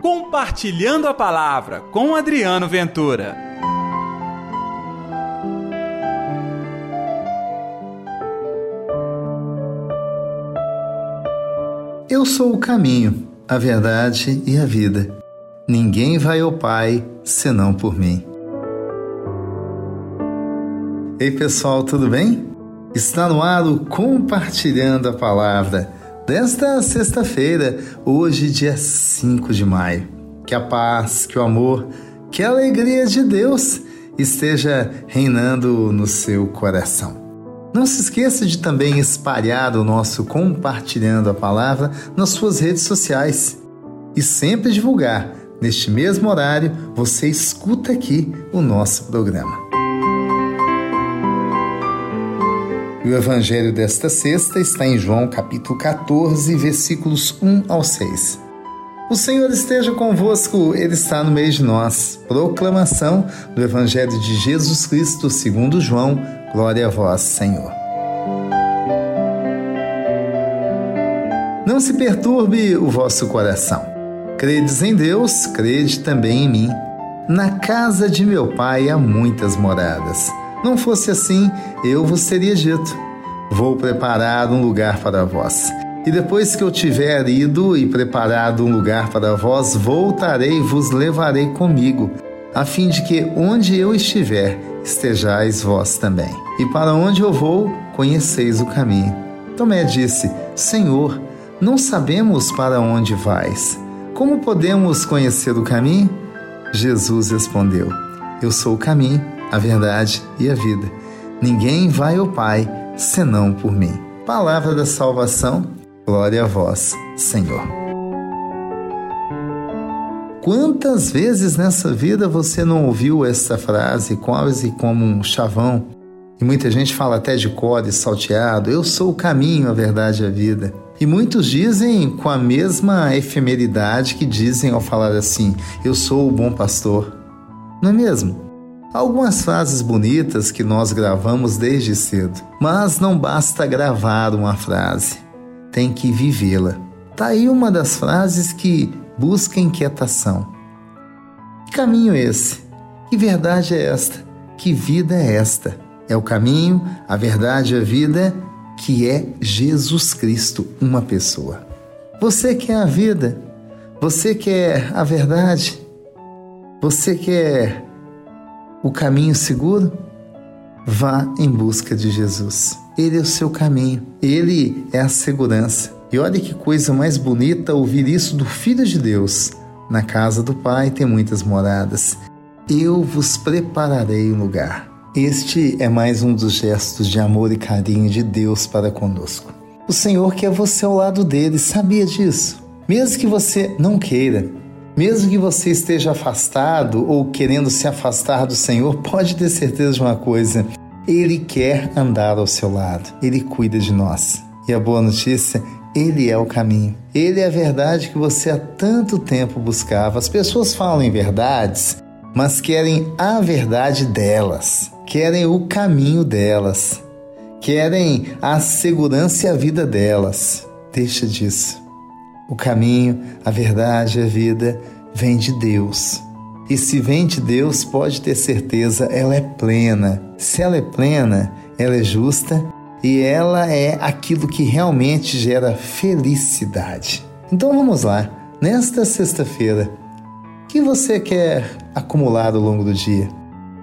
Compartilhando a Palavra com Adriano Ventura. Eu sou o caminho, a verdade e a vida. Ninguém vai ao Pai senão por mim. Ei pessoal, tudo bem? Está no ar o Compartilhando a Palavra desta sexta-feira, hoje, dia 5 de maio. Que a paz, que o amor, que a alegria de Deus esteja reinando no seu coração. Não se esqueça de também espalhar o nosso compartilhando a palavra nas suas redes sociais e sempre divulgar. Neste mesmo horário, você escuta aqui o nosso programa. E o evangelho desta sexta está em João capítulo 14, versículos 1 ao 6. O Senhor esteja convosco, Ele está no meio de nós. Proclamação do Evangelho de Jesus Cristo segundo João. Glória a vós, Senhor. Não se perturbe o vosso coração. Credes em Deus, crede também em mim. Na casa de meu pai há muitas moradas. Não fosse assim, eu vos teria dito: Vou preparar um lugar para vós. E depois que eu tiver ido e preparado um lugar para vós, voltarei e vos levarei comigo, a fim de que onde eu estiver, estejais vós também. E para onde eu vou, conheceis o caminho. Tomé disse: Senhor, não sabemos para onde vais. Como podemos conhecer o caminho? Jesus respondeu: Eu sou o caminho a verdade e a vida. Ninguém vai ao Pai senão por mim. Palavra da salvação, glória a vós, Senhor. Quantas vezes nessa vida você não ouviu essa frase quase como um chavão? E muita gente fala até de cor e salteado: Eu sou o caminho, a verdade e a vida. E muitos dizem com a mesma efemeridade que dizem ao falar assim: Eu sou o bom pastor. Não é mesmo? Algumas frases bonitas que nós gravamos desde cedo, mas não basta gravar uma frase, tem que vivê-la. Tá aí uma das frases que busca inquietação. Que caminho é esse? Que verdade é esta? Que vida é esta? É o caminho, a verdade a vida que é Jesus Cristo, uma pessoa. Você quer a vida? Você quer a verdade? Você quer o caminho seguro? Vá em busca de Jesus. Ele é o seu caminho, ele é a segurança. E olha que coisa mais bonita ouvir isso do Filho de Deus. Na casa do Pai tem muitas moradas. Eu vos prepararei um lugar. Este é mais um dos gestos de amor e carinho de Deus para conosco. O Senhor quer você ao lado dele, sabia disso? Mesmo que você não queira, mesmo que você esteja afastado ou querendo se afastar do Senhor, pode ter certeza de uma coisa: Ele quer andar ao seu lado, Ele cuida de nós. E a boa notícia ele é o caminho. Ele é a verdade que você há tanto tempo buscava. As pessoas falam em verdades, mas querem a verdade delas, querem o caminho delas, querem a segurança e a vida delas. Deixa disso. O caminho, a verdade, a vida vem de Deus. E se vem de Deus, pode ter certeza, ela é plena. Se ela é plena, ela é justa e ela é aquilo que realmente gera felicidade. Então vamos lá, nesta sexta-feira, o que você quer acumular ao longo do dia?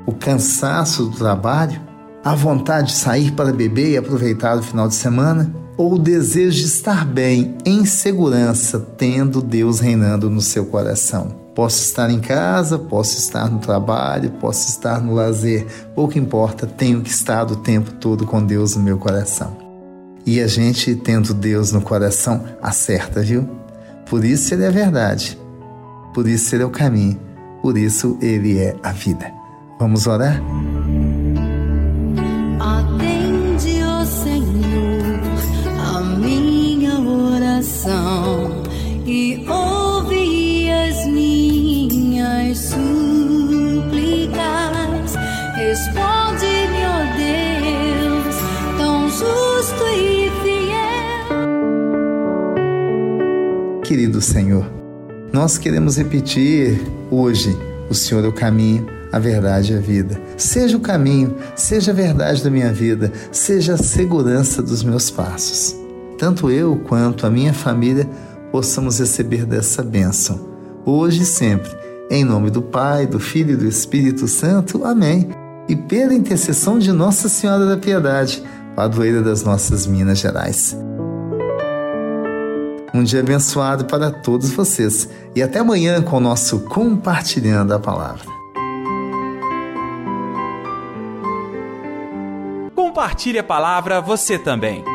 O cansaço do trabalho? A vontade de sair para beber e aproveitar o final de semana? Ou o desejo de estar bem, em segurança, tendo Deus reinando no seu coração. Posso estar em casa, posso estar no trabalho, posso estar no lazer, pouco importa, tenho que estar o tempo todo com Deus no meu coração. E a gente, tendo Deus no coração, acerta, viu? Por isso ele é verdade, por isso ele é o caminho, por isso ele é a vida. Vamos orar? Responde-me, ó Deus, tão justo e fiel. Querido Senhor, Nós queremos repetir hoje: o Senhor é o caminho, a verdade e a vida. Seja o caminho, seja a verdade da minha vida, seja a segurança dos meus passos. Tanto eu quanto a minha família possamos receber dessa bênção, hoje e sempre. Em nome do Pai, do Filho e do Espírito Santo. Amém. E pela intercessão de Nossa Senhora da Piedade, padroeira das nossas Minas Gerais. Um dia abençoado para todos vocês e até amanhã com o nosso Compartilhando a Palavra. Compartilhe a palavra você também.